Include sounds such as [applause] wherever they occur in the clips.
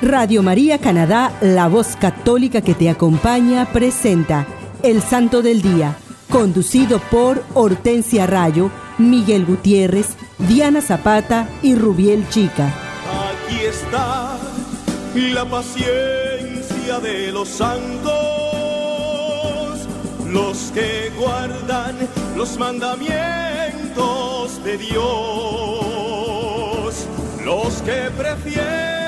Radio María Canadá, la voz católica que te acompaña, presenta El Santo del Día, conducido por Hortensia Rayo, Miguel Gutiérrez, Diana Zapata y Rubiel Chica. Aquí está la paciencia de los santos, los que guardan los mandamientos de Dios, los que prefieren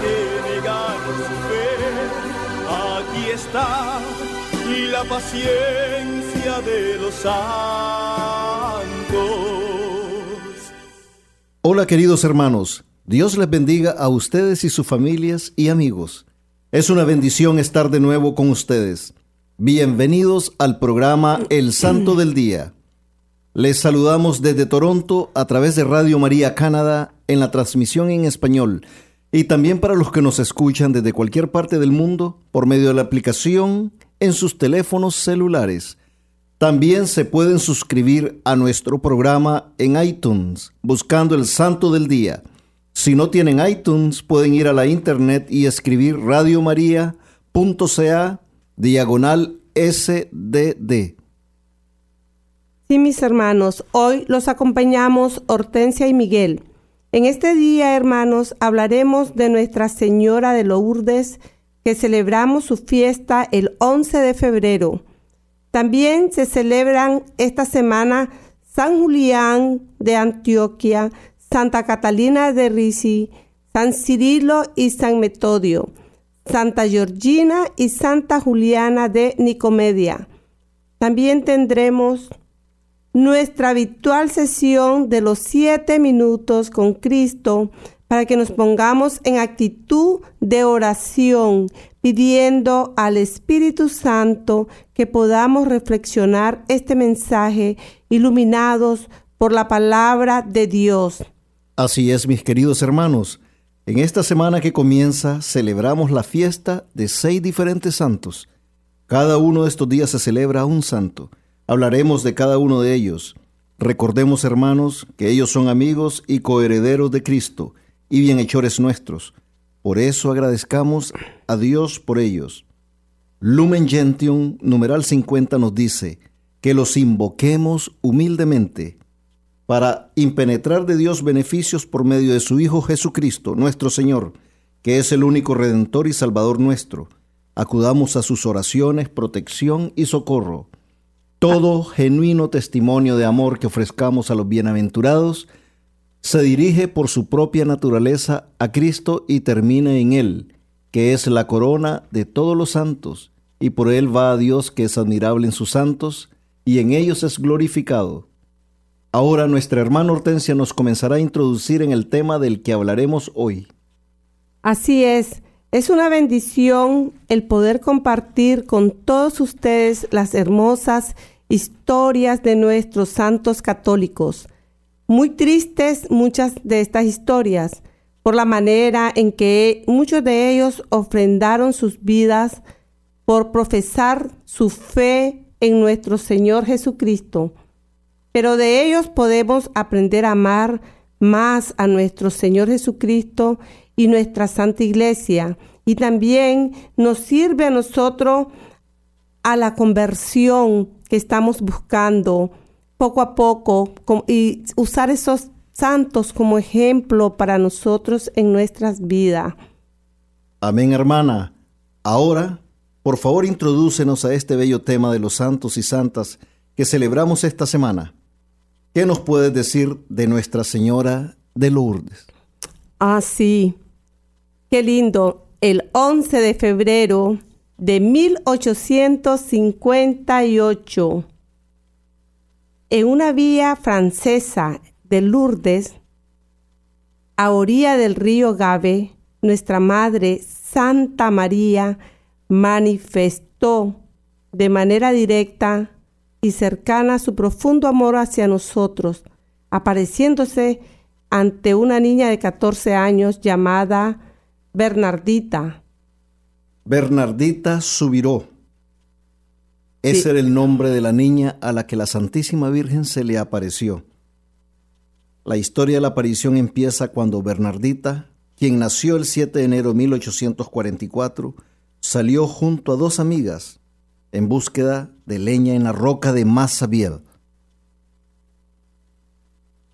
que negar su fe. Aquí está la paciencia de los santos. Hola queridos hermanos, Dios les bendiga a ustedes y sus familias y amigos. Es una bendición estar de nuevo con ustedes. Bienvenidos al programa El Santo del Día. Les saludamos desde Toronto a través de Radio María Canadá en la transmisión en español y también para los que nos escuchan desde cualquier parte del mundo por medio de la aplicación en sus teléfonos celulares. También se pueden suscribir a nuestro programa en iTunes buscando el Santo del Día. Si no tienen iTunes, pueden ir a la internet y escribir radiomaria.ca diagonal SDD. Sí, mis hermanos, hoy los acompañamos Hortensia y Miguel. En este día, hermanos, hablaremos de Nuestra Señora de Lourdes, que celebramos su fiesta el 11 de febrero. También se celebran esta semana San Julián de Antioquia, Santa Catalina de Risi, San Cirilo y San Metodio, Santa Georgina y Santa Juliana de Nicomedia. También tendremos nuestra habitual sesión de los siete minutos con Cristo para que nos pongamos en actitud de oración, pidiendo al Espíritu Santo que podamos reflexionar este mensaje iluminados por la palabra de Dios. Así es, mis queridos hermanos. En esta semana que comienza celebramos la fiesta de seis diferentes santos. Cada uno de estos días se celebra un santo. Hablaremos de cada uno de ellos. Recordemos, hermanos, que ellos son amigos y coherederos de Cristo y bienhechores nuestros. Por eso agradezcamos a Dios por ellos. Lumen Gentium, numeral 50, nos dice que los invoquemos humildemente para impenetrar de Dios beneficios por medio de su Hijo Jesucristo, nuestro Señor, que es el único Redentor y Salvador nuestro. Acudamos a sus oraciones, protección y socorro todo genuino testimonio de amor que ofrezcamos a los bienaventurados se dirige por su propia naturaleza a Cristo y termina en Él, que es la corona de todos los santos, y por Él va a Dios que es admirable en sus santos, y en ellos es glorificado. Ahora nuestra hermana Hortensia nos comenzará a introducir en el tema del que hablaremos hoy. Así es, es una bendición el poder compartir con todos ustedes las hermosas historias de nuestros santos católicos. Muy tristes muchas de estas historias por la manera en que muchos de ellos ofrendaron sus vidas por profesar su fe en nuestro Señor Jesucristo. Pero de ellos podemos aprender a amar más a nuestro Señor Jesucristo y nuestra Santa Iglesia. Y también nos sirve a nosotros a la conversión que estamos buscando poco a poco y usar esos santos como ejemplo para nosotros en nuestras vidas. Amén, hermana. Ahora, por favor, introdúcenos a este bello tema de los santos y santas que celebramos esta semana. ¿Qué nos puedes decir de Nuestra Señora de Lourdes? Ah, sí. Qué lindo. El 11 de febrero de 1858. En una vía francesa de Lourdes a orilla del río Gabe, nuestra Madre Santa María manifestó de manera directa y cercana su profundo amor hacia nosotros, apareciéndose ante una niña de 14 años llamada Bernardita. Bernardita Subiró. Ese Sí. era el nombre de la niña a la que la Santísima Virgen se le apareció. La historia de la aparición empieza cuando Bernardita, quien nació el 7 de enero de 1844, salió junto a dos amigas en búsqueda de leña en la roca de Massabielle.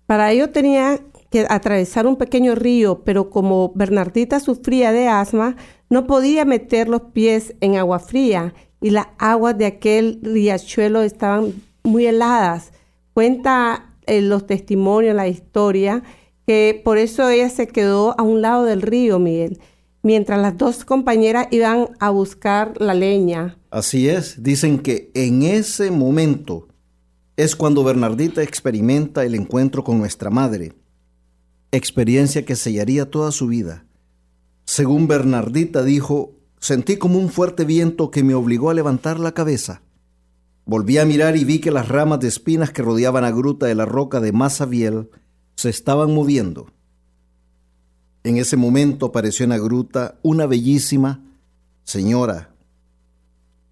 Para ello tenía atravesar un pequeño río, pero como Bernardita sufría de asma, no podía meter los pies en agua fría y las aguas de aquel riachuelo estaban muy heladas. Cuenta en los testimonios, la historia, que por eso ella se quedó a un lado del río, Miguel, mientras las dos compañeras iban a buscar la leña. Así es, dicen que en ese momento es cuando Bernardita experimenta el encuentro con nuestra madre, experiencia que sellaría toda su vida. Según Bernardita dijo, sentí como un fuerte viento que me obligó a levantar la cabeza. Volví a mirar y vi que las ramas de espinas que rodeaban la gruta de la roca de Massabielle se estaban moviendo. En ese momento apareció en la gruta una bellísima señora,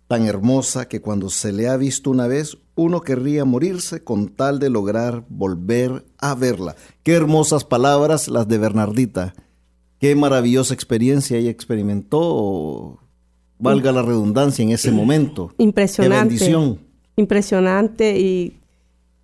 tan hermosa que cuando se le ha visto una vez, uno querría morirse con tal de lograr volver a verla. Qué hermosas palabras las de Bernardita. Qué maravillosa experiencia ella experimentó, valga la redundancia, en ese momento. Impresionante. Qué bendición. Impresionante y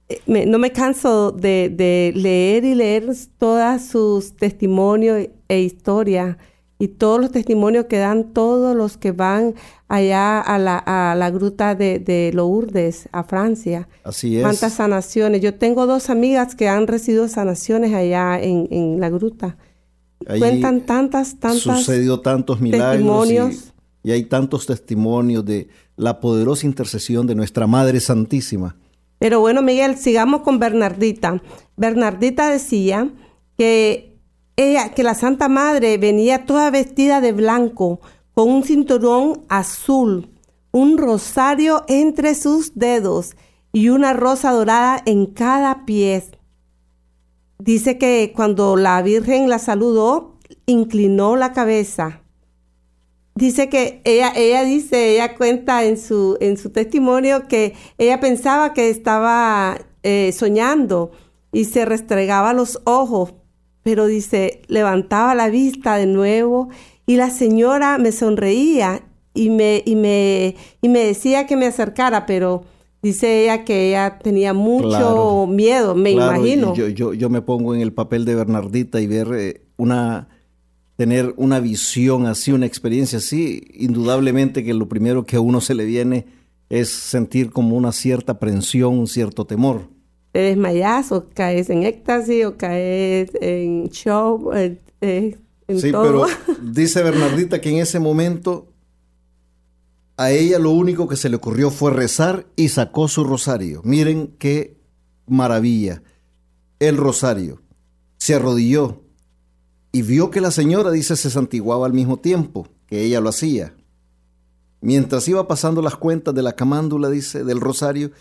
eh, me- no me canso de, de leer y leer todos sus testimonios e historias y todos los testimonios que dan todos los que van allá a la, a la gruta de, de Lourdes, a Francia. Así es. Cuántas sanaciones. Yo tengo dos amigas que han recibido sanaciones allá en, en la gruta. Cuentan tantas, tantas sucedió tantos milagros testimonios. y, y hay tantos testimonios de la poderosa intercesión de nuestra Madre Santísima. Pero bueno, Miguel, sigamos con Bernardita. Bernardita decía que ella, que la Santa Madre venía toda vestida de blanco, con un cinturón azul, un rosario entre sus dedos y una rosa dorada en cada pie. Dice que cuando la Virgen la saludó, inclinó la cabeza. Dice que ella, ella dice, ella cuenta en su, en su testimonio que ella pensaba que estaba eh, soñando y se restregaba los ojos, pero dice, levantaba la vista de nuevo y la señora me sonreía y me, y me, y me decía que me acercara, pero dice ella que ella tenía mucho Claro. miedo, me Claro, imagino. Yo, yo, yo me pongo en el papel de Bernardita y ver eh, una, tener una visión así, una experiencia así, indudablemente que lo primero que a uno se le viene es sentir como una cierta aprensión, un cierto temor. Te desmayas o caes en éxtasis o caes en shock, eh, eh, en Sí, todo. pero [laughs] dice Bernardita que en ese momento a ella lo único que se le ocurrió fue rezar y sacó su rosario. Miren qué maravilla. El rosario. Se arrodilló y vio que la señora, dice, se santiguaba al mismo tiempo que ella lo hacía. Mientras iba pasando las cuentas de la camándula, dice, del rosario,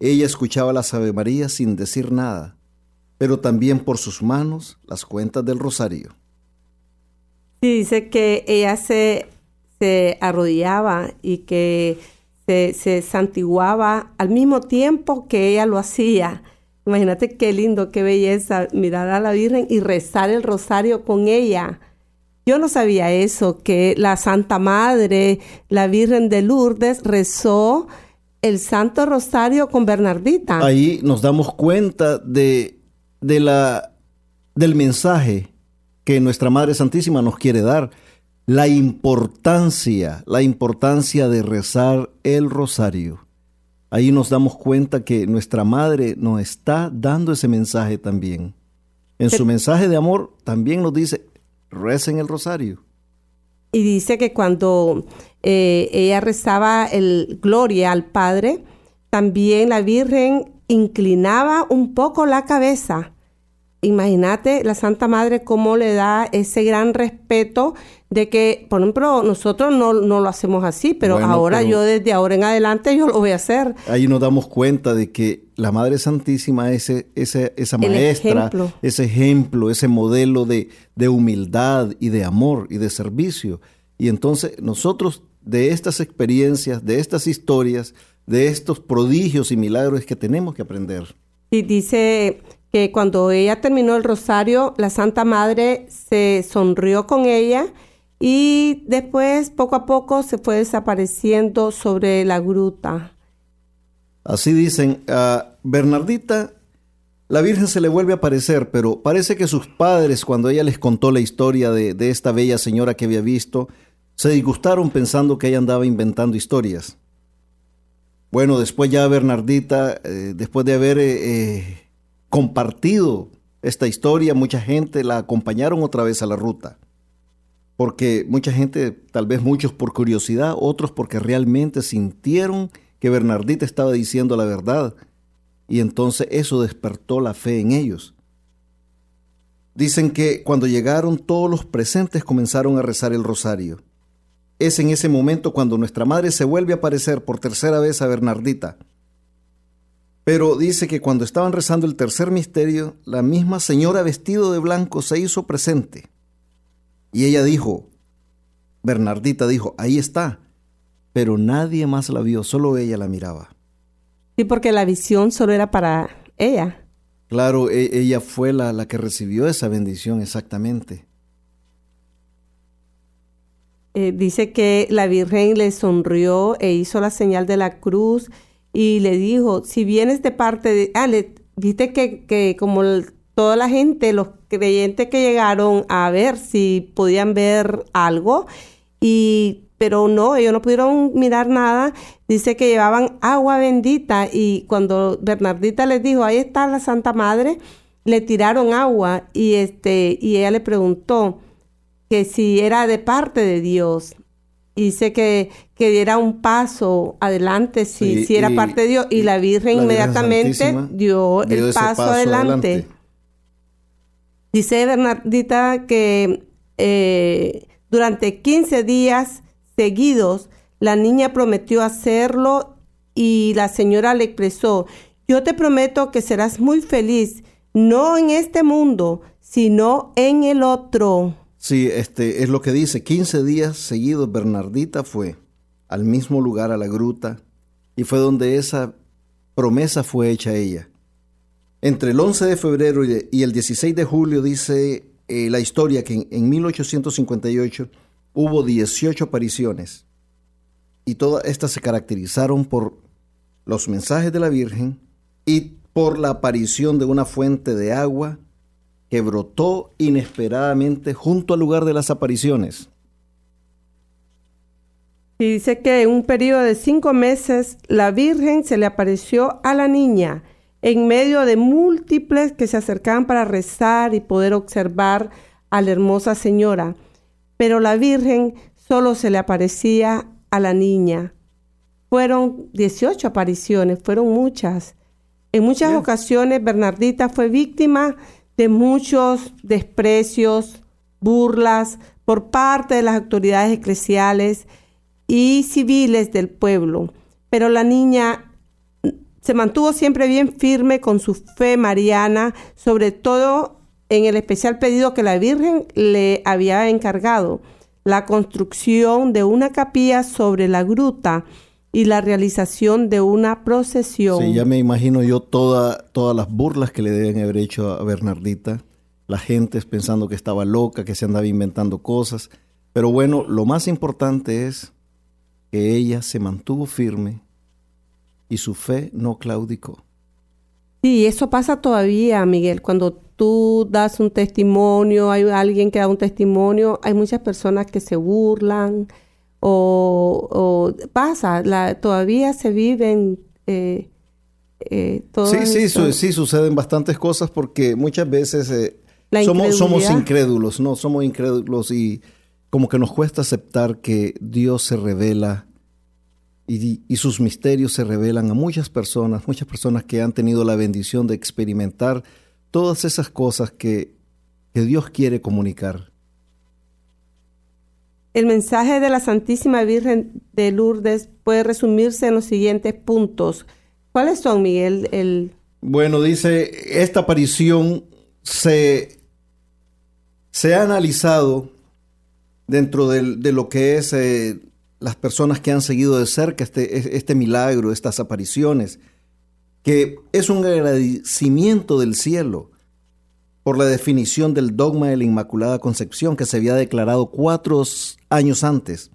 ella escuchaba las Ave María sin decir nada, pero también por sus manos las cuentas del rosario. Sí, dice que ella se, se arrodillaba y que se, se santiguaba al mismo tiempo que ella lo hacía. Imagínate qué lindo, qué belleza mirar a la Virgen y rezar el rosario con ella. Yo no sabía eso, que la Santa Madre, la Virgen de Lourdes, rezó el Santo Rosario con Bernardita. ahí nos damos cuenta de, de la, del mensaje que nuestra Madre Santísima nos quiere dar. La importancia, la importancia de rezar el rosario. Ahí nos damos cuenta que nuestra Madre nos está dando ese mensaje también. En su mensaje de amor también nos dice, recen el rosario. Y dice que cuando eh, ella rezaba el gloria al Padre, también la Virgen inclinaba un poco la cabeza. Imagínate la Santa Madre cómo le da ese gran respeto de que, por ejemplo, nosotros no, no lo hacemos así, pero Bueno, ahora pero- yo desde ahora en adelante yo lo voy a hacer. Ahí nos damos cuenta de que la Madre Santísima es ese, ese- esa maestra, ejemplo. ese ejemplo, ese modelo de, de humildad y de amor y de servicio. Y entonces nosotros de estas experiencias, de estas historias, de estos prodigios y milagros que tenemos que aprender. Y dice que cuando ella terminó el rosario, la Santa Madre se sonrió con ella y después poco a poco se fue desapareciendo sobre la gruta. Así dicen, a Bernardita, la Virgen se le vuelve a aparecer, pero parece que sus padres, cuando ella les contó la historia de, de esta bella señora que había visto, se disgustaron pensando que ella andaba inventando historias. Bueno, después ya Bernardita, eh, después de haber eh, eh, compartido esta historia, mucha gente la acompañaron otra vez a la ruta. Porque mucha gente, tal vez muchos por curiosidad, otros porque realmente sintieron que Bernardita estaba diciendo la verdad. Y entonces eso despertó la fe en ellos. Dicen que cuando llegaron todos los presentes comenzaron a rezar el rosario. Es en ese momento cuando nuestra madre se vuelve a aparecer por tercera vez a Bernardita. Pero dice que cuando estaban rezando el tercer misterio, la misma señora vestido de blanco se hizo presente. Y ella dijo, Bernardita dijo, ahí está. Pero nadie más la vio, solo ella la miraba. Sí, porque la visión solo era para ella. Claro, e- ella fue la, la que recibió esa bendición exactamente. Eh, dice que la Virgen le sonrió e hizo la señal de la cruz y le dijo, si vienes de parte de... Ah, viste que, que como toda la gente, los creyentes que llegaron a ver si podían ver algo, y pero no, ellos no pudieron mirar nada. Dice que llevaban agua bendita y cuando Bernardita les dijo, ahí está la Santa Madre, le tiraron agua y este y ella le preguntó, que si era de parte de Dios. Y dice que, que diera un paso adelante si, si era y- parte de Dios. Y, y la Virgen la inmediatamente dio, dio el paso, paso adelante. adelante. Dice Bernardita que eh, durante 15 días seguidos la niña prometió hacerlo y la señora le expresó, yo te prometo que serás muy feliz, no en este mundo, sino en el otro. Sí, este es lo que dice. 15 días seguidos Bernardita fue al mismo lugar, a la gruta, y fue donde esa promesa fue hecha a ella. Entre el 11 de febrero y el 16 de julio dice eh, la historia que en, en 1858 hubo 18 apariciones y todas estas se caracterizaron por los mensajes de la Virgen y por la aparición de una fuente de agua que brotó inesperadamente junto al lugar de las apariciones. Y dice que en un periodo de cinco meses la Virgen se le apareció a la niña en medio de múltiples que se acercaban para rezar y poder observar a la hermosa señora. Pero la Virgen solo se le aparecía a la niña. Fueron 18 apariciones, fueron muchas. En muchas ocasiones Bernardita fue víctima de muchos desprecios, burlas por parte de las autoridades eclesiales y civiles del pueblo. Pero la niña se mantuvo siempre bien firme con su fe mariana, sobre todo en el especial pedido que la Virgen le había encargado, la construcción de una capilla sobre la gruta y la realización de una procesión. Sí, ya me imagino yo toda, todas las burlas que le deben haber hecho a Bernardita, la gente pensando que estaba loca, que se andaba inventando cosas. Pero bueno, lo más importante es que ella se mantuvo firme y su fe no claudicó. Sí, eso pasa todavía, Miguel. Cuando tú das un testimonio, hay alguien que da un testimonio, hay muchas personas que se burlan o, o pasa, la, todavía se viven eh, eh, Sí, sí, su- sí, suceden bastantes cosas porque muchas veces eh, somos, somos incrédulos, ¿no? Somos incrédulos y como que nos cuesta aceptar que Dios se revela y, y sus misterios se revelan a muchas personas, muchas personas que han tenido la bendición de experimentar todas esas cosas que, que Dios quiere comunicar. El mensaje de la Santísima Virgen de Lourdes puede resumirse en los siguientes puntos. ¿Cuáles son, Miguel? El... Bueno, dice, esta aparición se, se ha analizado dentro de, lo que es eh, las personas que han seguido de cerca este, este milagro, estas apariciones, que es un agradecimiento del cielo por la definición del dogma de la Inmaculada Concepción que se había declarado cuatro años antes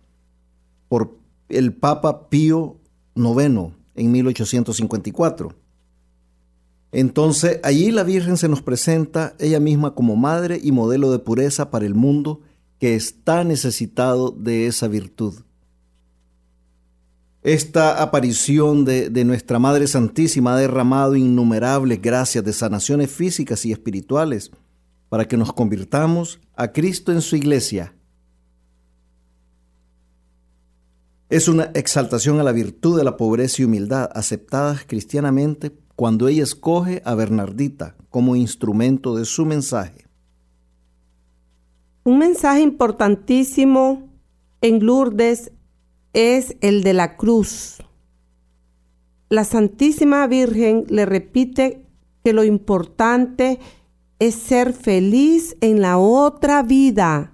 por el Papa Pío IX en 1854. Entonces, allí la Virgen se nos presenta ella misma como madre y modelo de pureza para el mundo que está necesitado de esa virtud. Esta aparición de, de, nuestra Madre Santísima ha derramado innumerables gracias de sanaciones físicas y espirituales para que nos convirtamos a Cristo en su iglesia. Es una exaltación a la virtud de la pobreza y humildad aceptadas cristianamente cuando ella escoge a Bernardita como instrumento de su mensaje. Un mensaje importantísimo en Lourdes es el de la cruz. La Santísima Virgen le repite que lo importante es ser feliz en la otra vida,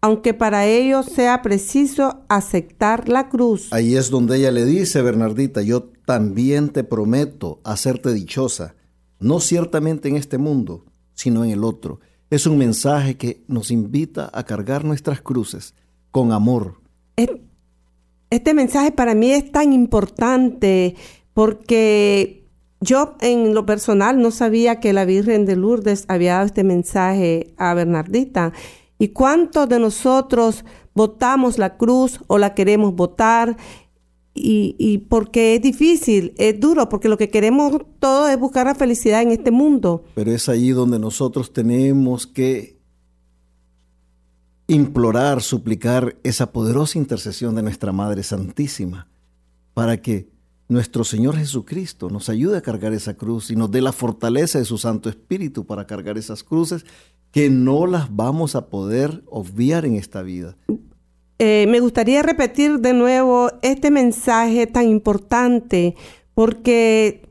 aunque para ello sea preciso aceptar la cruz. Ahí es donde ella le dice, Bernardita, yo también te prometo hacerte dichosa, no ciertamente en este mundo, sino en el otro. Es un mensaje que nos invita a cargar nuestras cruces con amor. Este mensaje para mí es tan importante porque yo en lo personal no sabía que la Virgen de Lourdes había dado este mensaje a Bernardita. ¿Y cuántos de nosotros votamos la cruz o la queremos votar? Y, y, porque es difícil, es duro, porque lo que queremos todo es buscar la felicidad en este mundo. Pero es ahí donde nosotros tenemos que implorar, suplicar esa poderosa intercesión de nuestra Madre Santísima para que nuestro Señor Jesucristo nos ayude a cargar esa cruz y nos dé la fortaleza de su Santo Espíritu para cargar esas cruces que no las vamos a poder obviar en esta vida. Eh, me gustaría repetir de nuevo este mensaje tan importante porque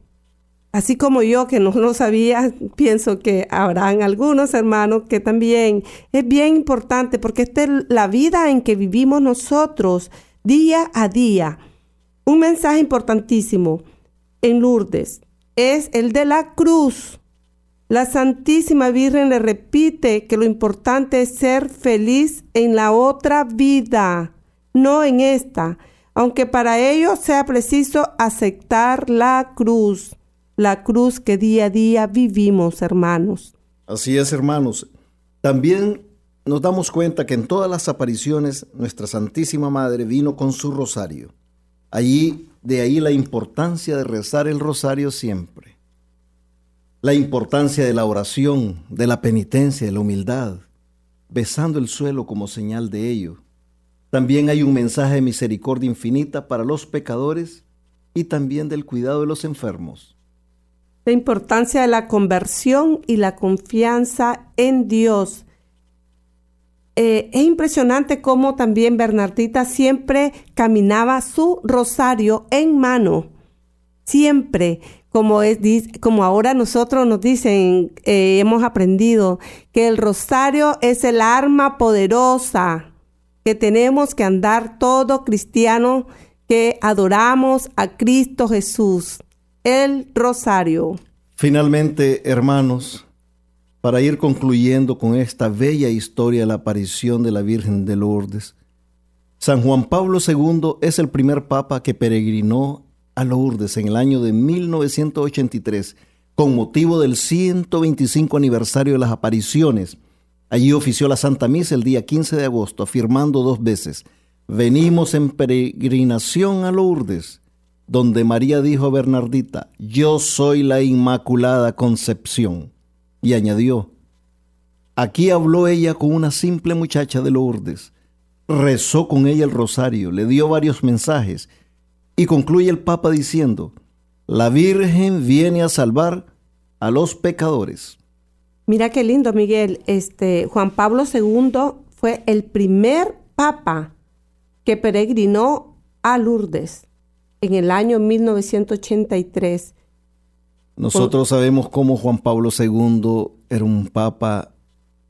Así como yo que no lo sabía, [laughs] pienso que habrán algunos hermanos que también es bien importante porque esta es la vida en que vivimos nosotros día a día. Un mensaje importantísimo en Lourdes es el de la cruz. La Santísima Virgen le repite que lo importante es ser feliz en la otra vida, no en esta, aunque para ello sea preciso aceptar la cruz la cruz que día a día vivimos, hermanos. Así es, hermanos. También nos damos cuenta que en todas las apariciones nuestra Santísima Madre vino con su rosario. Allí, de ahí la importancia de rezar el rosario siempre. La importancia de la oración, de la penitencia, de la humildad, besando el suelo como señal de ello. También hay un mensaje de misericordia infinita para los pecadores y también del cuidado de los enfermos la importancia de la conversión y la confianza en Dios. Eh, es impresionante cómo también Bernardita siempre caminaba su rosario en mano, siempre, como, es, como ahora nosotros nos dicen, eh, hemos aprendido, que el rosario es el arma poderosa que tenemos que andar todo cristiano que adoramos a Cristo Jesús el rosario. Finalmente, hermanos, para ir concluyendo con esta bella historia de la aparición de la Virgen de Lourdes, San Juan Pablo II es el primer papa que peregrinó a Lourdes en el año de 1983 con motivo del 125 aniversario de las apariciones. Allí ofició la Santa Misa el día 15 de agosto, afirmando dos veces, venimos en peregrinación a Lourdes donde María dijo a Bernardita, yo soy la Inmaculada Concepción. Y añadió, aquí habló ella con una simple muchacha de Lourdes, rezó con ella el rosario, le dio varios mensajes y concluye el Papa diciendo, la Virgen viene a salvar a los pecadores. Mira qué lindo, Miguel. Este Juan Pablo II fue el primer papa que peregrinó a Lourdes en el año 1983. Nosotros sabemos cómo Juan Pablo II era un papa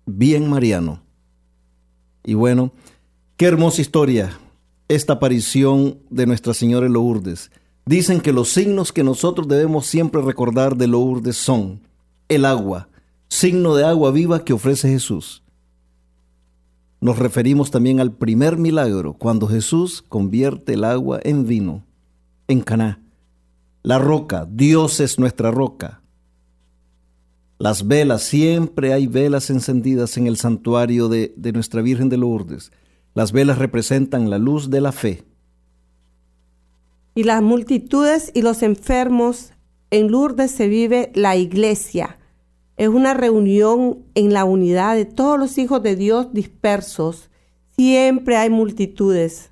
bien mariano. Y bueno, qué hermosa historia esta aparición de Nuestra Señora en Lourdes. Dicen que los signos que nosotros debemos siempre recordar de Lourdes son el agua, signo de agua viva que ofrece Jesús. Nos referimos también al primer milagro, cuando Jesús convierte el agua en vino, en Caná. La roca, Dios es nuestra roca. Las velas, siempre hay velas encendidas en el santuario de, de nuestra Virgen de Lourdes. Las velas representan la luz de la fe. Y las multitudes y los enfermos, en Lourdes se vive la iglesia. Es una reunión en la unidad de todos los hijos de Dios dispersos. Siempre hay multitudes.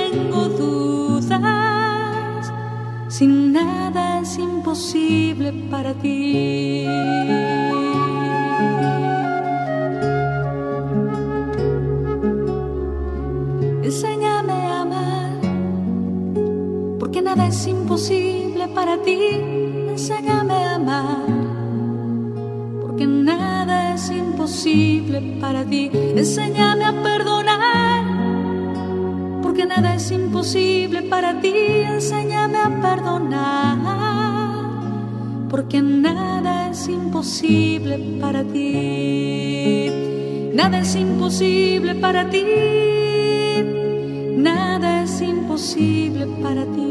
Si nada es imposible para ti. Enséñame a amar, porque nada es imposible para ti. Enséñame a amar, porque nada es imposible para ti. Enséñame a porque nada es imposible para ti. Enséñame a perdonar, porque nada es imposible para ti. Nada es imposible para ti. Nada es imposible para ti.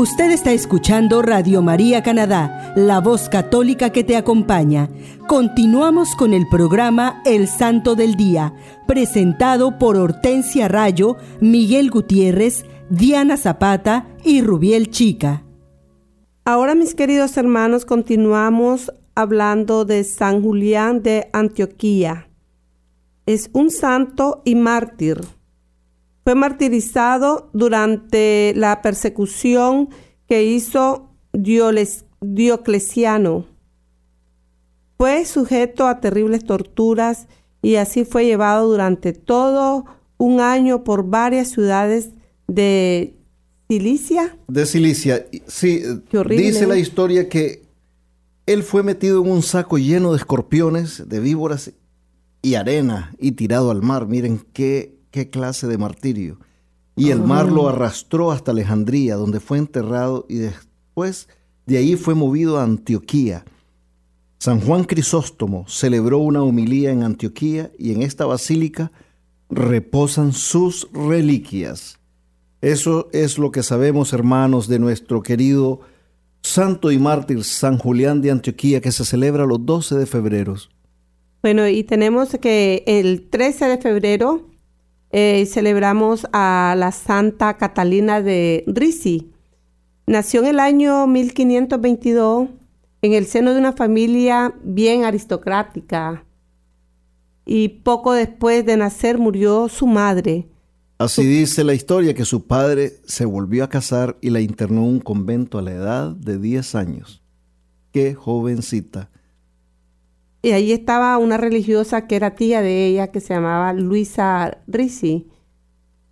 Usted está escuchando Radio María Canadá, la voz católica que te acompaña. Continuamos con el programa El Santo del Día, presentado por Hortensia Rayo, Miguel Gutiérrez, Diana Zapata y Rubiel Chica. Ahora, mis queridos hermanos, continuamos hablando de San Julián de Antioquía. Es un santo y mártir. Fue martirizado durante la persecución que hizo Diocleciano. Fue sujeto a terribles torturas y así fue llevado durante todo un año por varias ciudades de Cilicia. De Cilicia, sí. Dice la historia que él fue metido en un saco lleno de escorpiones, de víboras y arena y tirado al mar. Miren qué, qué clase de martirio. Y el mar lo arrastró hasta Alejandría, donde fue enterrado y después de ahí fue movido a Antioquía. San Juan Crisóstomo celebró una homilía en Antioquía y en esta basílica reposan sus reliquias. Eso es lo que sabemos, hermanos, de nuestro querido santo y mártir San Julián de Antioquía, que se celebra los 12 de febrero. Bueno, y tenemos que el 13 de febrero eh, celebramos a la Santa Catalina de Risi. Nació en el año 1522 en el seno de una familia bien aristocrática y poco después de nacer murió su madre. Así dice la historia que su padre se volvió a casar y la internó en un convento a la edad de 10 años. Qué jovencita. Y ahí estaba una religiosa que era tía de ella, que se llamaba Luisa Risi.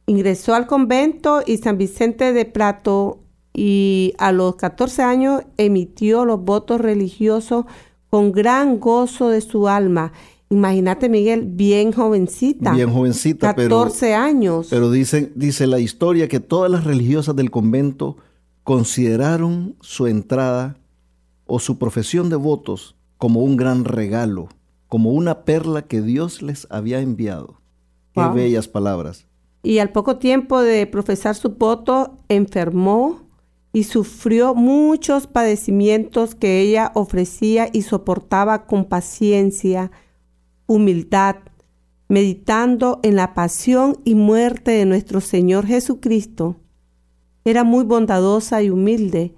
Ingresó al convento y San Vicente de Prato y a los 14 años emitió los votos religiosos con gran gozo de su alma Imagínate, Miguel, bien jovencita. Bien jovencita, 14 años. Pero dice, dice la historia que todas las religiosas del convento consideraron su entrada o su profesión de votos como un gran regalo, como una perla que Dios les había enviado. Qué bellas palabras. Y al poco tiempo de profesar su voto, enfermó y sufrió muchos padecimientos que ella ofrecía y soportaba con paciencia humildad, meditando en la pasión y muerte de nuestro Señor Jesucristo. Era muy bondadosa y humilde,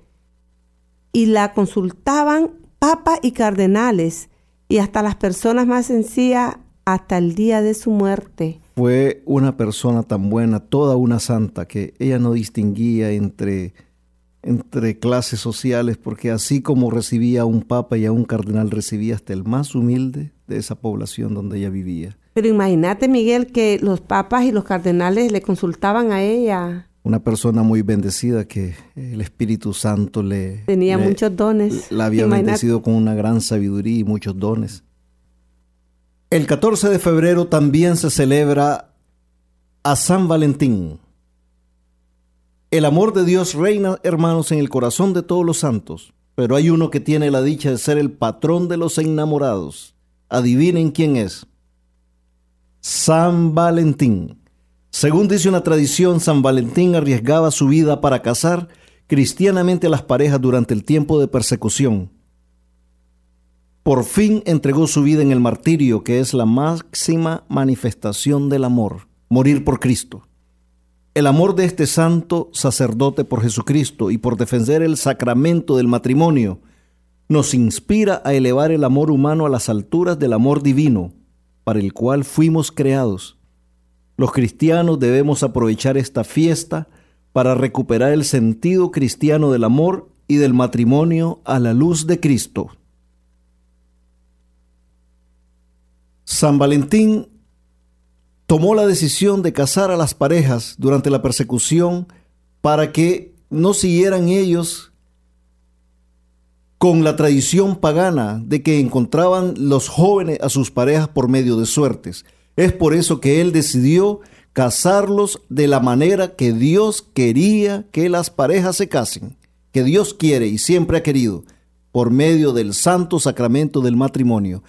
y la consultaban papa y cardenales, y hasta las personas más sencillas hasta el día de su muerte. Fue una persona tan buena, toda una santa, que ella no distinguía entre entre clases sociales, porque así como recibía a un papa y a un cardenal, recibía hasta el más humilde de esa población donde ella vivía. Pero imagínate, Miguel, que los papas y los cardenales le consultaban a ella. Una persona muy bendecida que el Espíritu Santo le... Tenía muchos dones. La había bendecido con una gran sabiduría y muchos dones. El 14 de febrero también se celebra a San Valentín. El amor de Dios reina, hermanos, en el corazón de todos los santos, pero hay uno que tiene la dicha de ser el patrón de los enamorados. Adivinen quién es. San Valentín. Según dice una tradición, San Valentín arriesgaba su vida para casar cristianamente a las parejas durante el tiempo de persecución. Por fin entregó su vida en el martirio, que es la máxima manifestación del amor, morir por Cristo. El amor de este santo sacerdote por Jesucristo y por defender el sacramento del matrimonio nos inspira a elevar el amor humano a las alturas del amor divino, para el cual fuimos creados. Los cristianos debemos aprovechar esta fiesta para recuperar el sentido cristiano del amor y del matrimonio a la luz de Cristo. San Valentín tomó la decisión de casar a las parejas durante la persecución para que no siguieran ellos con la tradición pagana de que encontraban los jóvenes a sus parejas por medio de suertes. Es por eso que él decidió casarlos de la manera que Dios quería que las parejas se casen, que Dios quiere y siempre ha querido, por medio del santo sacramento del matrimonio.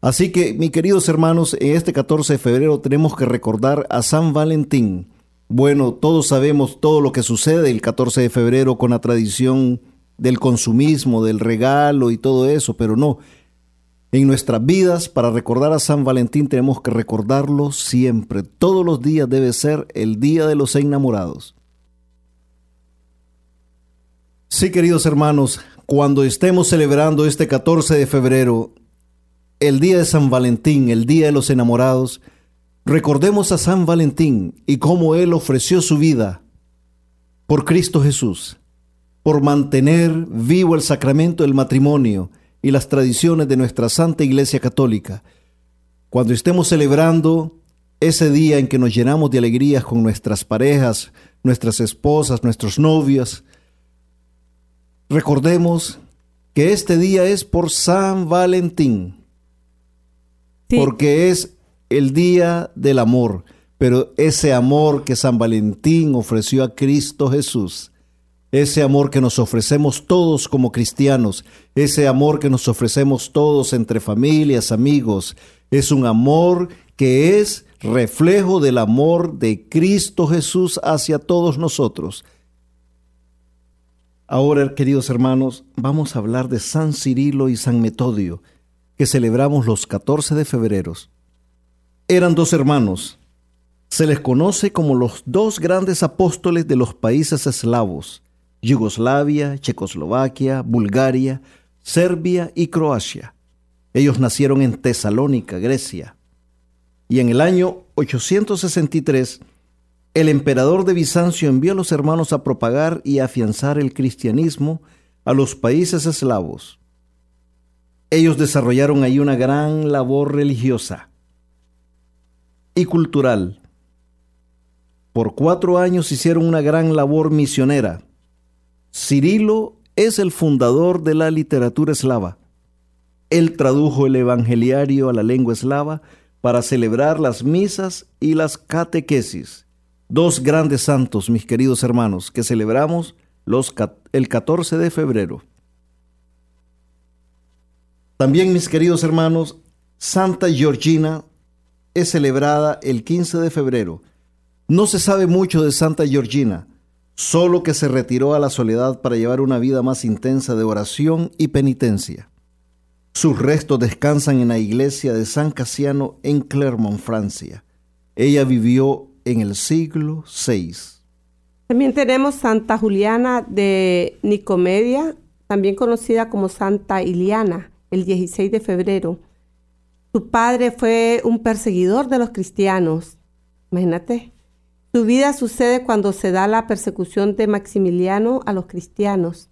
Así que, mis queridos hermanos, en este 14 de febrero tenemos que recordar a San Valentín. Bueno, todos sabemos todo lo que sucede el 14 de febrero con la tradición del consumismo, del regalo y todo eso, pero no. En nuestras vidas, para recordar a San Valentín, tenemos que recordarlo siempre. Todos los días debe ser el día de los enamorados. Sí, queridos hermanos, cuando estemos celebrando este 14 de febrero, el día de San Valentín, el día de los enamorados, recordemos a San Valentín y cómo él ofreció su vida por Cristo Jesús, por mantener vivo el sacramento del matrimonio y las tradiciones de nuestra Santa Iglesia Católica. Cuando estemos celebrando ese día en que nos llenamos de alegrías con nuestras parejas, nuestras esposas, nuestros novios, recordemos que este día es por San Valentín porque es el día del amor, pero ese amor que San Valentín ofreció a Cristo Jesús, ese amor que nos ofrecemos todos como cristianos, ese amor que nos ofrecemos todos entre familias, amigos, es un amor que es reflejo del amor de Cristo Jesús hacia todos nosotros. Ahora, queridos hermanos, vamos a hablar de San Cirilo y San Metodio que celebramos los 14 de febrero. Eran dos hermanos. Se les conoce como los dos grandes apóstoles de los países eslavos, Yugoslavia, Checoslovaquia, Bulgaria, Serbia y Croacia. Ellos nacieron en Tesalónica, Grecia. Y en el año 863, el emperador de Bizancio envió a los hermanos a propagar y afianzar el cristianismo a los países eslavos. Ellos desarrollaron ahí una gran labor religiosa y cultural. Por cuatro años hicieron una gran labor misionera. Cirilo es el fundador de la literatura eslava. Él tradujo el evangeliario a la lengua eslava para celebrar las misas y las catequesis. Dos grandes santos, mis queridos hermanos, que celebramos los, el 14 de febrero. También, mis queridos hermanos, Santa Georgina es celebrada el 15 de febrero. No se sabe mucho de Santa Georgina, solo que se retiró a la soledad para llevar una vida más intensa de oración y penitencia. Sus restos descansan en la iglesia de San Casiano en Clermont, Francia. Ella vivió en el siglo VI. También tenemos Santa Juliana de Nicomedia, también conocida como Santa Iliana el 16 de febrero. Su padre fue un perseguidor de los cristianos. Imagínate. Su vida sucede cuando se da la persecución de Maximiliano a los cristianos.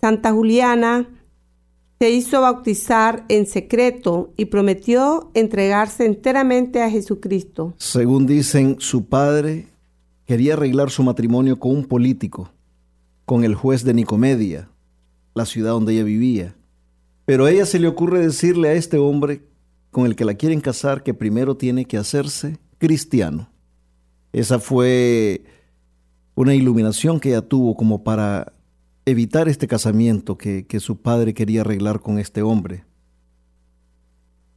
Santa Juliana se hizo bautizar en secreto y prometió entregarse enteramente a Jesucristo. Según dicen, su padre quería arreglar su matrimonio con un político, con el juez de Nicomedia, la ciudad donde ella vivía. Pero a ella se le ocurre decirle a este hombre con el que la quieren casar que primero tiene que hacerse cristiano. Esa fue una iluminación que ella tuvo como para evitar este casamiento que, su padre quería arreglar con este hombre.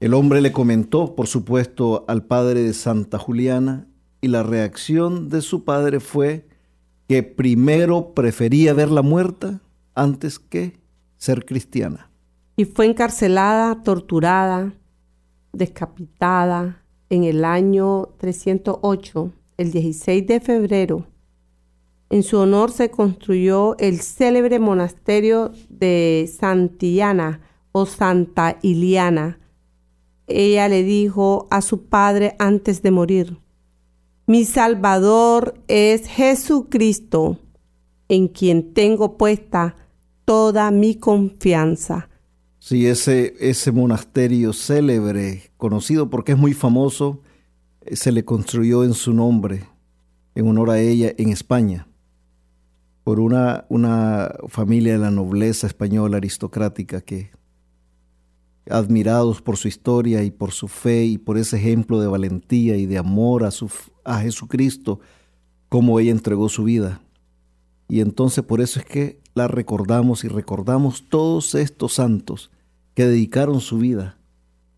El hombre le comentó, por supuesto, al padre de Santa Juliana y la reacción de su padre fue que primero prefería verla muerta antes que ser cristiana y fue encarcelada, torturada, decapitada en el año 308, el 16 de febrero. En su honor se construyó el célebre monasterio de Santillana o Santa Iliana. Ella le dijo a su padre antes de morir, mi Salvador es Jesucristo, en quien tengo puesta toda mi confianza. Sí, ese, ese monasterio célebre, conocido porque es muy famoso, se le construyó en su nombre, en honor a ella, en España, por una, una familia de la nobleza española aristocrática que admirados por su historia y por su fe y por ese ejemplo de valentía y de amor a, su, a Jesucristo, como ella entregó su vida. Y entonces por eso es que la recordamos y recordamos todos estos santos que dedicaron su vida.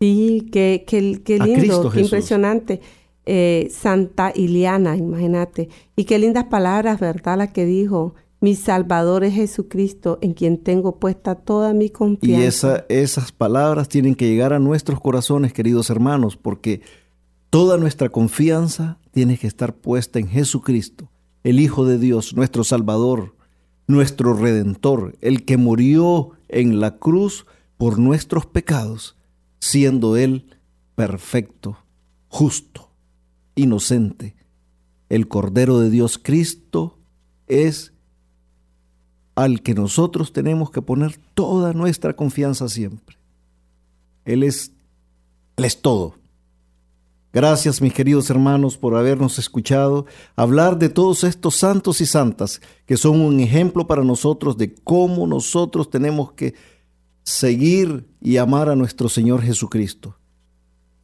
Sí, qué, qué, lindo, qué impresionante. Eh, Santa Iliana, imagínate. Y qué lindas palabras, ¿verdad? La que dijo, mi Salvador es Jesucristo, en quien tengo puesta toda mi confianza. Y esa, esas palabras tienen que llegar a nuestros corazones, queridos hermanos, porque toda nuestra confianza tiene que estar puesta en Jesucristo, el Hijo de Dios, nuestro Salvador, nuestro Redentor, el que murió en la cruz por nuestros pecados, siendo Él perfecto, justo, inocente. El Cordero de Dios Cristo es al que nosotros tenemos que poner toda nuestra confianza siempre. Él es, Él es todo. Gracias mis queridos hermanos por habernos escuchado hablar de todos estos santos y santas que son un ejemplo para nosotros de cómo nosotros tenemos que seguir y amar a nuestro Señor Jesucristo.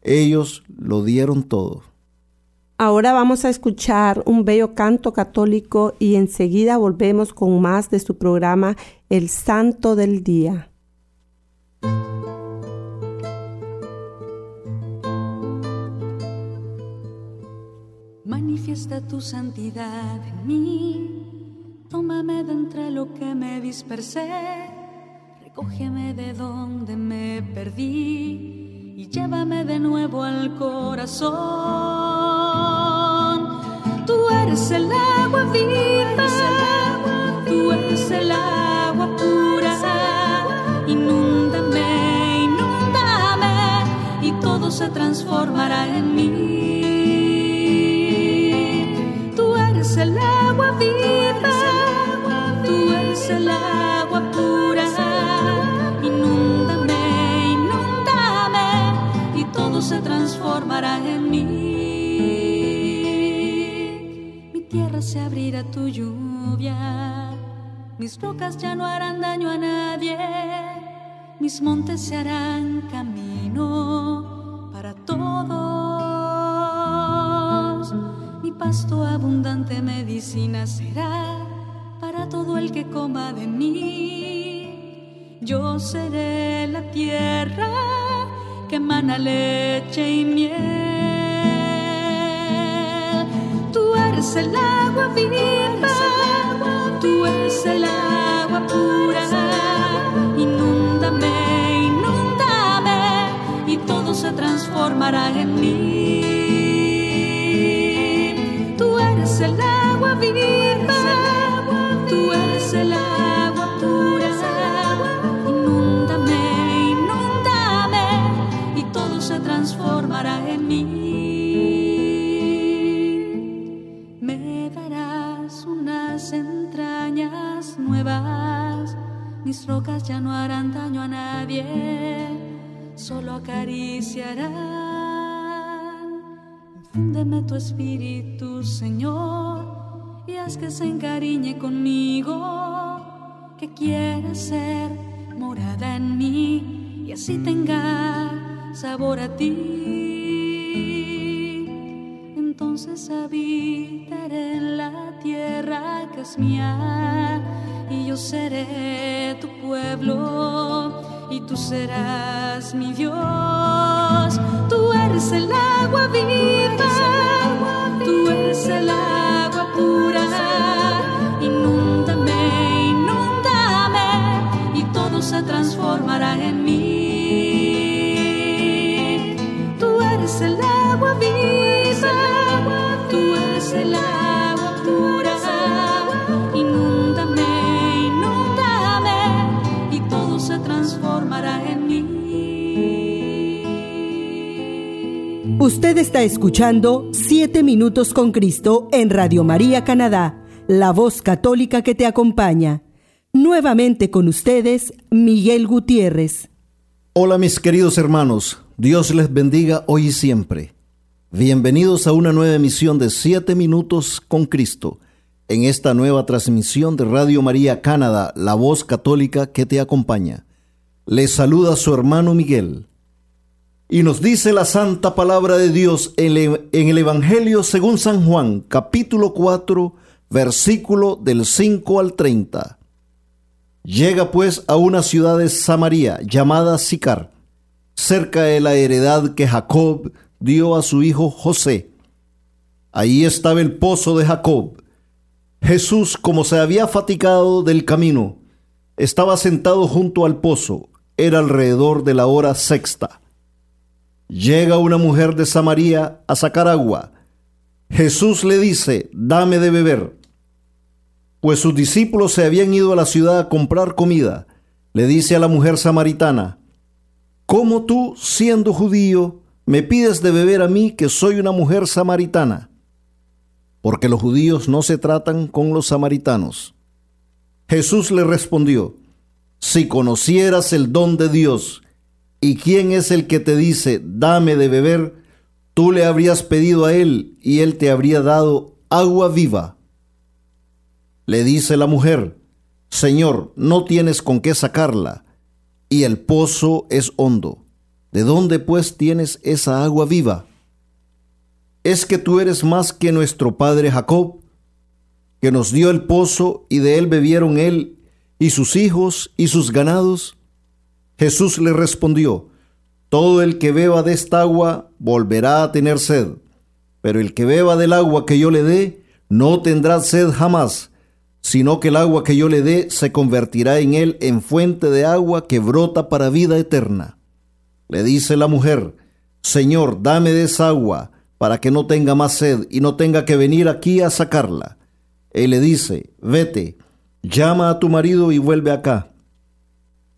Ellos lo dieron todo. Ahora vamos a escuchar un bello canto católico y enseguida volvemos con más de su programa El Santo del Día. Manifiesta tu santidad en mí, tómame de entre lo que me dispersé, recógeme de donde me perdí y llévame de nuevo al corazón. Tú eres el agua viva, tú eres el agua pura, inúndame, inúndame y todo se transformará en mí. el agua viva, todo se transformará en mí. Mi tierra se abrirá tu lluvia, mis rocas ya no harán daño a nadie, mis montes se harán camino para todos pasto abundante medicina será para todo el que coma de mí. Yo seré la tierra que emana leche y miel. Tú eres el agua viva, tú eres el agua pura. Inúndame, inúndame y todo se transformará en mí. Acariciarán Deme tu espíritu, Señor, y haz que se encariñe conmigo, que quiera ser morada en mí y así tenga sabor a ti. Entonces habitaré en la tierra que es mía y yo seré tu pueblo y tú serás mi Dios. Tú eres el agua viva, tú eres el agua pura. Inúndame, inúndame y todo se transformará en mí. Tú eres el agua viva, Usted está escuchando Siete Minutos con Cristo en Radio María Canadá, la voz católica que te acompaña. Nuevamente con ustedes, Miguel Gutiérrez. Hola mis queridos hermanos, Dios les bendiga hoy y siempre. Bienvenidos a una nueva emisión de Siete Minutos con Cristo, en esta nueva transmisión de Radio María Canadá, la voz católica que te acompaña. Le saluda su hermano Miguel. Y nos dice la santa palabra de Dios en el Evangelio según San Juan, capítulo 4, versículo del 5 al 30. Llega pues a una ciudad de Samaria llamada Sicar, cerca de la heredad que Jacob dio a su hijo José. Ahí estaba el pozo de Jacob. Jesús, como se había fatigado del camino, estaba sentado junto al pozo. Era alrededor de la hora sexta. Llega una mujer de Samaria a sacar agua. Jesús le dice, dame de beber. Pues sus discípulos se habían ido a la ciudad a comprar comida. Le dice a la mujer samaritana, ¿cómo tú, siendo judío, me pides de beber a mí que soy una mujer samaritana? Porque los judíos no se tratan con los samaritanos. Jesús le respondió, si conocieras el don de Dios y quién es el que te dice, dame de beber, tú le habrías pedido a él y él te habría dado agua viva. Le dice la mujer, Señor, no tienes con qué sacarla, y el pozo es hondo. ¿De dónde pues tienes esa agua viva? ¿Es que tú eres más que nuestro padre Jacob, que nos dio el pozo y de él bebieron él y sus hijos y sus ganados? Jesús le respondió, Todo el que beba de esta agua volverá a tener sed, pero el que beba del agua que yo le dé no tendrá sed jamás, sino que el agua que yo le dé se convertirá en él en fuente de agua que brota para vida eterna. Le dice la mujer, Señor, dame de esa agua, para que no tenga más sed y no tenga que venir aquí a sacarla. Él le dice, vete, llama a tu marido y vuelve acá.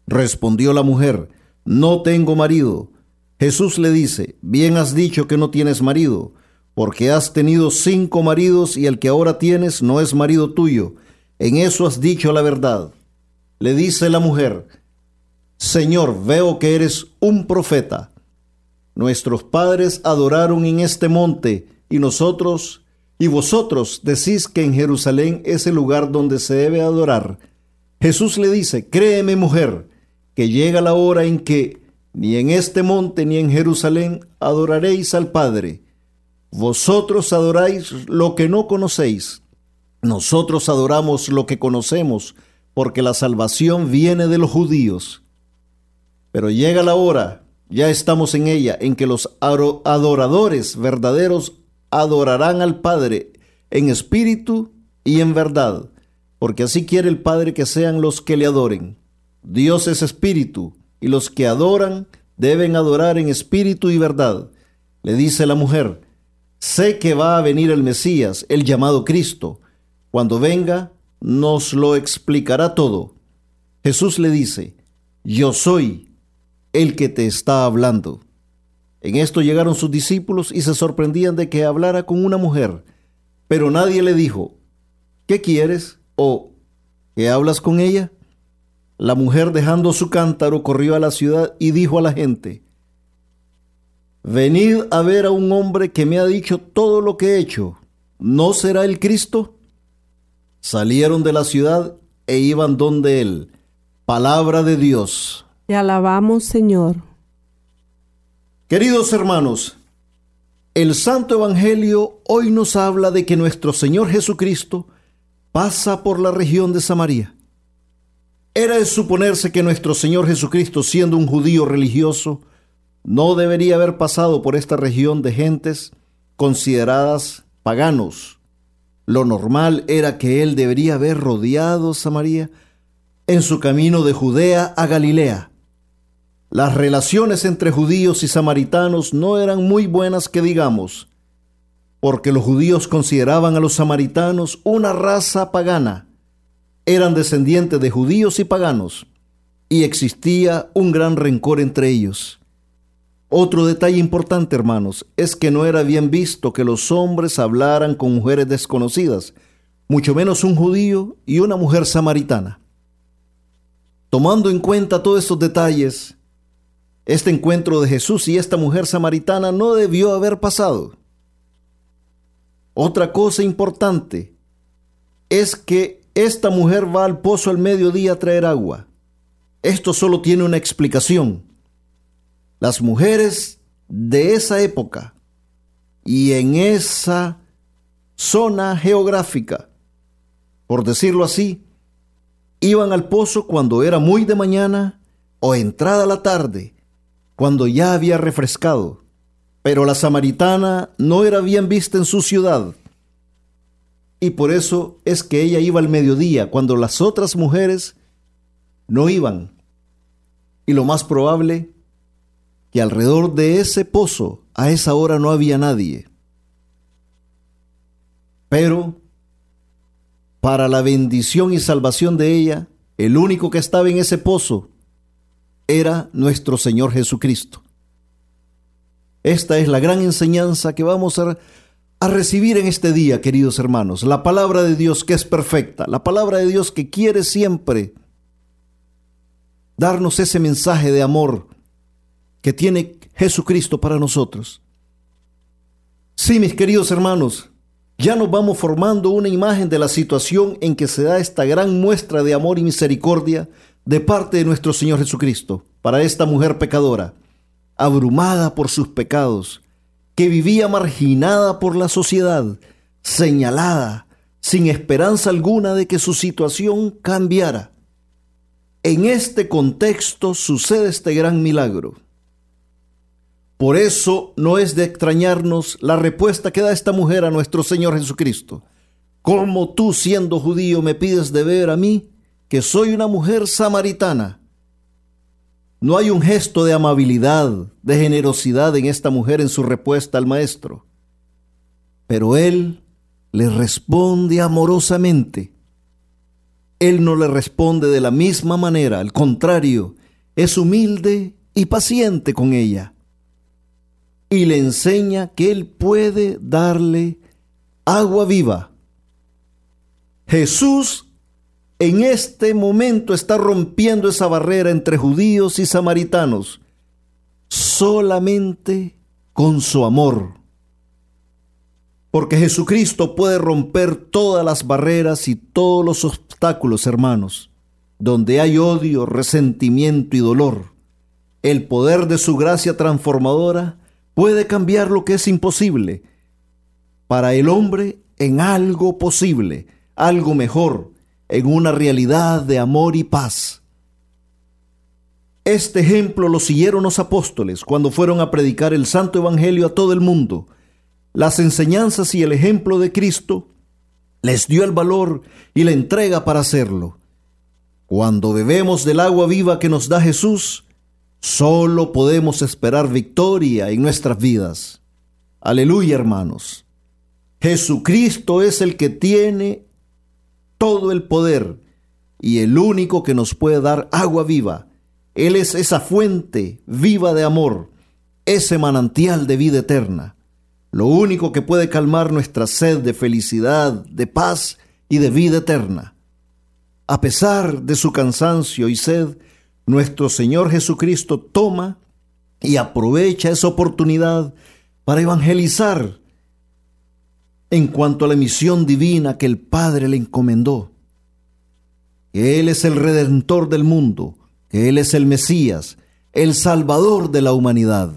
Respondió la mujer, no tengo marido. Jesús le dice, bien has dicho que no tienes marido, porque has tenido cinco maridos y el que ahora tienes no es marido tuyo. En eso has dicho la verdad. Le dice la mujer, Señor, veo que eres un profeta. Nuestros padres adoraron en este monte y nosotros y vosotros decís que en Jerusalén es el lugar donde se debe adorar. Jesús le dice, créeme mujer, que llega la hora en que ni en este monte ni en Jerusalén adoraréis al Padre. Vosotros adoráis lo que no conocéis. Nosotros adoramos lo que conocemos, porque la salvación viene de los judíos. Pero llega la hora, ya estamos en ella, en que los adoradores verdaderos adorarán al Padre en espíritu y en verdad, porque así quiere el Padre que sean los que le adoren. Dios es espíritu, y los que adoran deben adorar en espíritu y verdad. Le dice la mujer, sé que va a venir el Mesías, el llamado Cristo. Cuando venga, nos lo explicará todo. Jesús le dice, yo soy el que te está hablando. En esto llegaron sus discípulos y se sorprendían de que hablara con una mujer, pero nadie le dijo, ¿qué quieres? o ¿qué hablas con ella? La mujer dejando su cántaro corrió a la ciudad y dijo a la gente, Venid a ver a un hombre que me ha dicho todo lo que he hecho. ¿No será el Cristo? Salieron de la ciudad e iban donde él. Palabra de Dios. Te alabamos, Señor. Queridos hermanos, el Santo Evangelio hoy nos habla de que nuestro Señor Jesucristo pasa por la región de Samaria. Era de suponerse que nuestro Señor Jesucristo, siendo un judío religioso, no debería haber pasado por esta región de gentes consideradas paganos. Lo normal era que él debería haber rodeado Samaria en su camino de Judea a Galilea. Las relaciones entre judíos y samaritanos no eran muy buenas que digamos, porque los judíos consideraban a los samaritanos una raza pagana eran descendientes de judíos y paganos, y existía un gran rencor entre ellos. Otro detalle importante, hermanos, es que no era bien visto que los hombres hablaran con mujeres desconocidas, mucho menos un judío y una mujer samaritana. Tomando en cuenta todos estos detalles, este encuentro de Jesús y esta mujer samaritana no debió haber pasado. Otra cosa importante es que esta mujer va al pozo al mediodía a traer agua. esto solo tiene una explicación. Las mujeres de esa época y en esa zona geográfica, por decirlo así, iban al pozo cuando era muy de mañana o entrada la tarde, cuando ya había refrescado. Pero la samaritana no era bien vista en su ciudad. Y por eso es que ella iba al mediodía, cuando las otras mujeres no iban. Y lo más probable, que alrededor de ese pozo a esa hora no había nadie. Pero para la bendición y salvación de ella, el único que estaba en ese pozo era nuestro Señor Jesucristo. Esta es la gran enseñanza que vamos a, a, recibir en este día, queridos hermanos. La palabra de Dios que es perfecta, la palabra de Dios que quiere siempre darnos ese mensaje de amor que tiene Jesucristo para nosotros. Sí, mis queridos hermanos, ya nos vamos formando una imagen de la situación en que se da esta gran muestra de amor y misericordia de parte de nuestro Señor Jesucristo para esta mujer pecadora, abrumada por sus pecados, que vivía marginada por la sociedad, señalada, sin esperanza alguna de que su situación cambiara. En este contexto sucede este gran milagro. Por eso no es de extrañarnos la respuesta que da esta mujer a nuestro Señor Jesucristo. ¿Cómo tú siendo judío me pides de ver a mí, que soy una mujer samaritana? No hay un gesto de amabilidad, de generosidad en esta mujer en su respuesta al Maestro. Pero Él le responde amorosamente. Él no le responde de la misma manera, al contrario, es humilde y paciente con ella y le enseña que Él puede darle agua viva. Jesús en este momento está rompiendo esa barrera entre judíos y samaritanos solamente con su amor. Porque Jesucristo puede romper todas las barreras y todos los obstáculos, hermanos, donde hay odio, resentimiento y dolor. El poder de su gracia transformadora puede cambiar lo que es imposible para el hombre en algo posible, algo mejor, en una realidad de amor y paz. Este ejemplo lo siguieron los apóstoles cuando fueron a predicar el santo evangelio a todo el mundo. Las enseñanzas y el ejemplo de Cristo les dio el valor y la entrega para hacerlo. Cuando bebemos del agua viva que nos da Jesús, Solo podemos esperar victoria en nuestras vidas. Aleluya, hermanos. Jesucristo es el que tiene todo el poder y el único que nos puede dar agua viva. Él es esa fuente viva de amor, ese manantial de vida eterna. Lo único que puede calmar nuestra sed de felicidad, de paz y de vida eterna. A pesar de su cansancio y sed, nuestro Señor Jesucristo toma y aprovecha esa oportunidad para evangelizar en cuanto a la misión divina que el Padre le encomendó. Que Él es el redentor del mundo, que Él es el Mesías, el Salvador de la humanidad.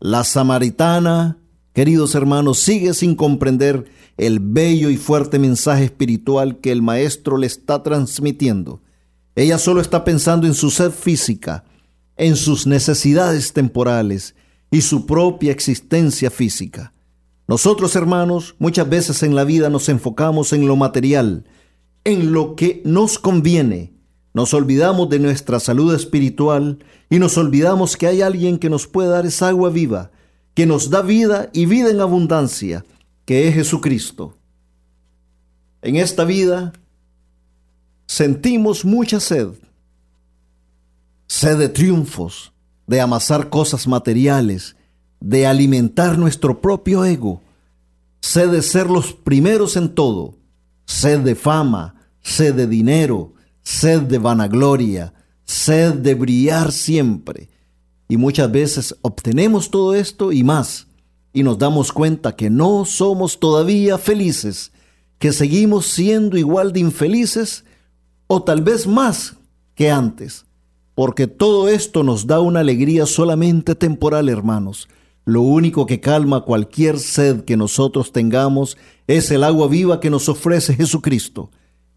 La samaritana, queridos hermanos, sigue sin comprender el bello y fuerte mensaje espiritual que el Maestro le está transmitiendo. Ella solo está pensando en su sed física, en sus necesidades temporales y su propia existencia física. Nosotros, hermanos, muchas veces en la vida nos enfocamos en lo material, en lo que nos conviene. Nos olvidamos de nuestra salud espiritual y nos olvidamos que hay alguien que nos puede dar esa agua viva, que nos da vida y vida en abundancia, que es Jesucristo. En esta vida sentimos mucha sed, sed de triunfos, de amasar cosas materiales, de alimentar nuestro propio ego, sed de ser los primeros en todo, sed de fama, sed de dinero, sed de vanagloria, sed de brillar siempre. Y muchas veces obtenemos todo esto y más, y nos damos cuenta que no somos todavía felices, que seguimos siendo igual de infelices o tal vez más que antes. porque todo esto nos da una alegría solamente temporal, hermanos. Lo único que calma cualquier sed que nosotros tengamos es el agua viva que nos ofrece Jesucristo.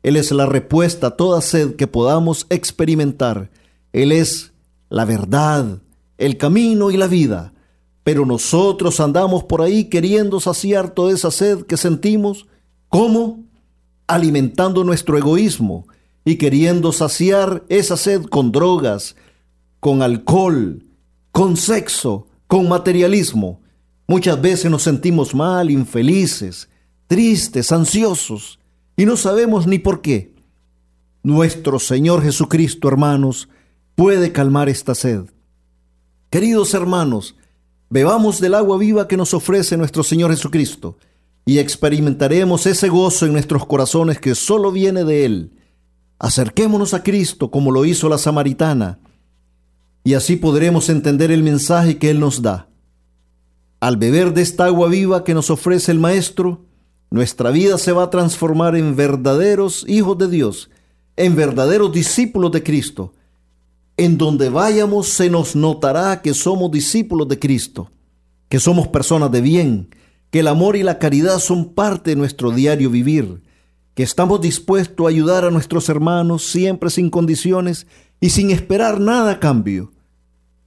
Él es la respuesta a toda sed que podamos experimentar. Él es la verdad, el camino y la vida. Pero nosotros andamos por ahí queriendo saciar toda esa sed que sentimos. ¿Cómo? Alimentando nuestro egoísmo y queriendo saciar esa sed con drogas, con alcohol, con sexo, con materialismo. Muchas veces nos sentimos mal, infelices, tristes, ansiosos, y no sabemos ni por qué. Nuestro Señor Jesucristo, hermanos, puede calmar esta sed. Queridos hermanos, bebamos del agua viva que nos ofrece nuestro Señor Jesucristo y experimentaremos ese gozo en nuestros corazones que solo viene de Él. Acerquémonos a Cristo como lo hizo la samaritana y así podremos entender el mensaje que Él nos da. Al beber de esta agua viva que nos ofrece el Maestro, nuestra vida se va a transformar en verdaderos hijos de Dios, en verdaderos discípulos de Cristo. En donde vayamos se nos notará que somos discípulos de Cristo, que somos personas de bien, que el amor y la caridad son parte de nuestro diario vivir, que estamos dispuestos a ayudar a nuestros hermanos siempre sin condiciones y sin esperar nada a cambio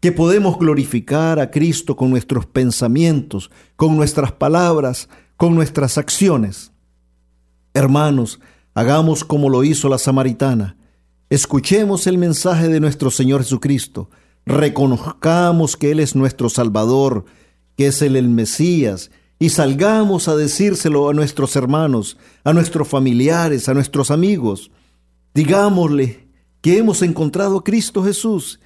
que podemos glorificar a Cristo con nuestros pensamientos, con nuestras palabras, con nuestras acciones. Hermanos, hagamos como lo hizo la samaritana. Escuchemos el mensaje de nuestro Señor Jesucristo. Reconozcamos que Él es nuestro Salvador, que es Él el Mesías, y salgamos a decírselo a nuestros hermanos, a nuestros familiares, a nuestros amigos. Digámosle que hemos encontrado a Cristo Jesús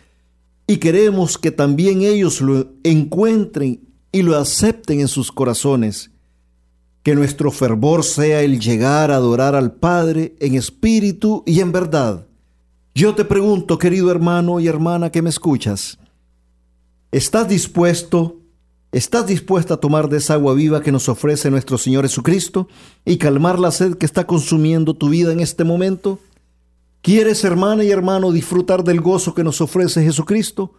y queremos que también ellos lo encuentren y lo acepten en sus corazones. Que nuestro fervor sea el llegar a adorar al Padre en espíritu y en verdad. Yo te pregunto, querido hermano y hermana que me escuchas, ¿estás dispuesto, estás dispuesta a tomar de esa agua viva que nos ofrece nuestro Señor Jesucristo y calmar la sed que está consumiendo tu vida en este momento? ¿Quieres, hermana y hermano, disfrutar del gozo que nos ofrece Jesucristo?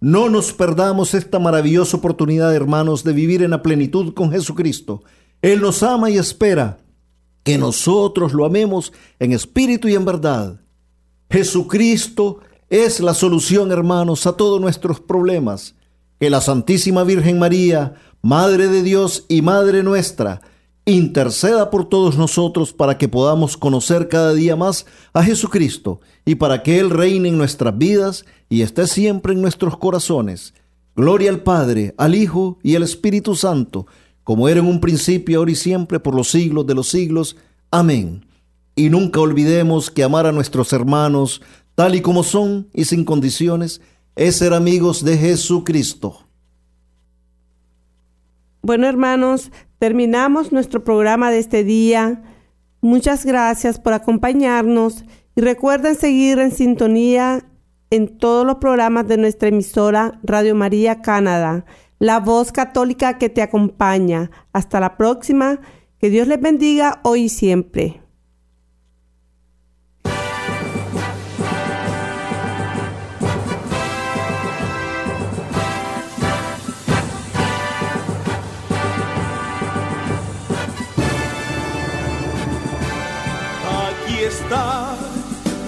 No nos perdamos esta maravillosa oportunidad, hermanos, de vivir en la plenitud con Jesucristo. Él nos ama y espera que nosotros lo amemos en espíritu y en verdad. Jesucristo es la solución, hermanos, a todos nuestros problemas. Que la Santísima Virgen María, Madre de Dios y Madre nuestra, interceda por todos nosotros para que podamos conocer cada día más a Jesucristo y para que Él reine en nuestras vidas y esté siempre en nuestros corazones. Gloria al Padre, al Hijo y al Espíritu Santo, como era en un principio, ahora y siempre, por los siglos de los siglos. Amén. Y nunca olvidemos que amar a nuestros hermanos, tal y como son y sin condiciones, es ser amigos de Jesucristo. Bueno, hermanos, terminamos nuestro programa de este día. Muchas gracias por acompañarnos y recuerden seguir en sintonía en todos los programas de nuestra emisora Radio María Canadá, la voz católica que te acompaña. Hasta la próxima. Que Dios les bendiga hoy y siempre.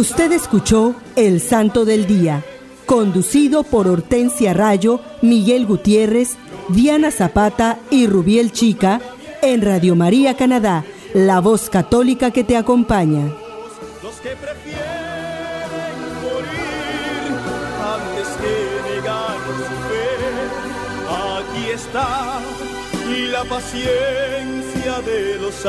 Usted escuchó El Santo del Día, conducido por Hortensia Rayo, Miguel Gutiérrez, Diana Zapata y Rubiel Chica en Radio María Canadá, la voz católica que te acompaña. Los que prefieren morir antes que su fe, aquí está la paciencia de los.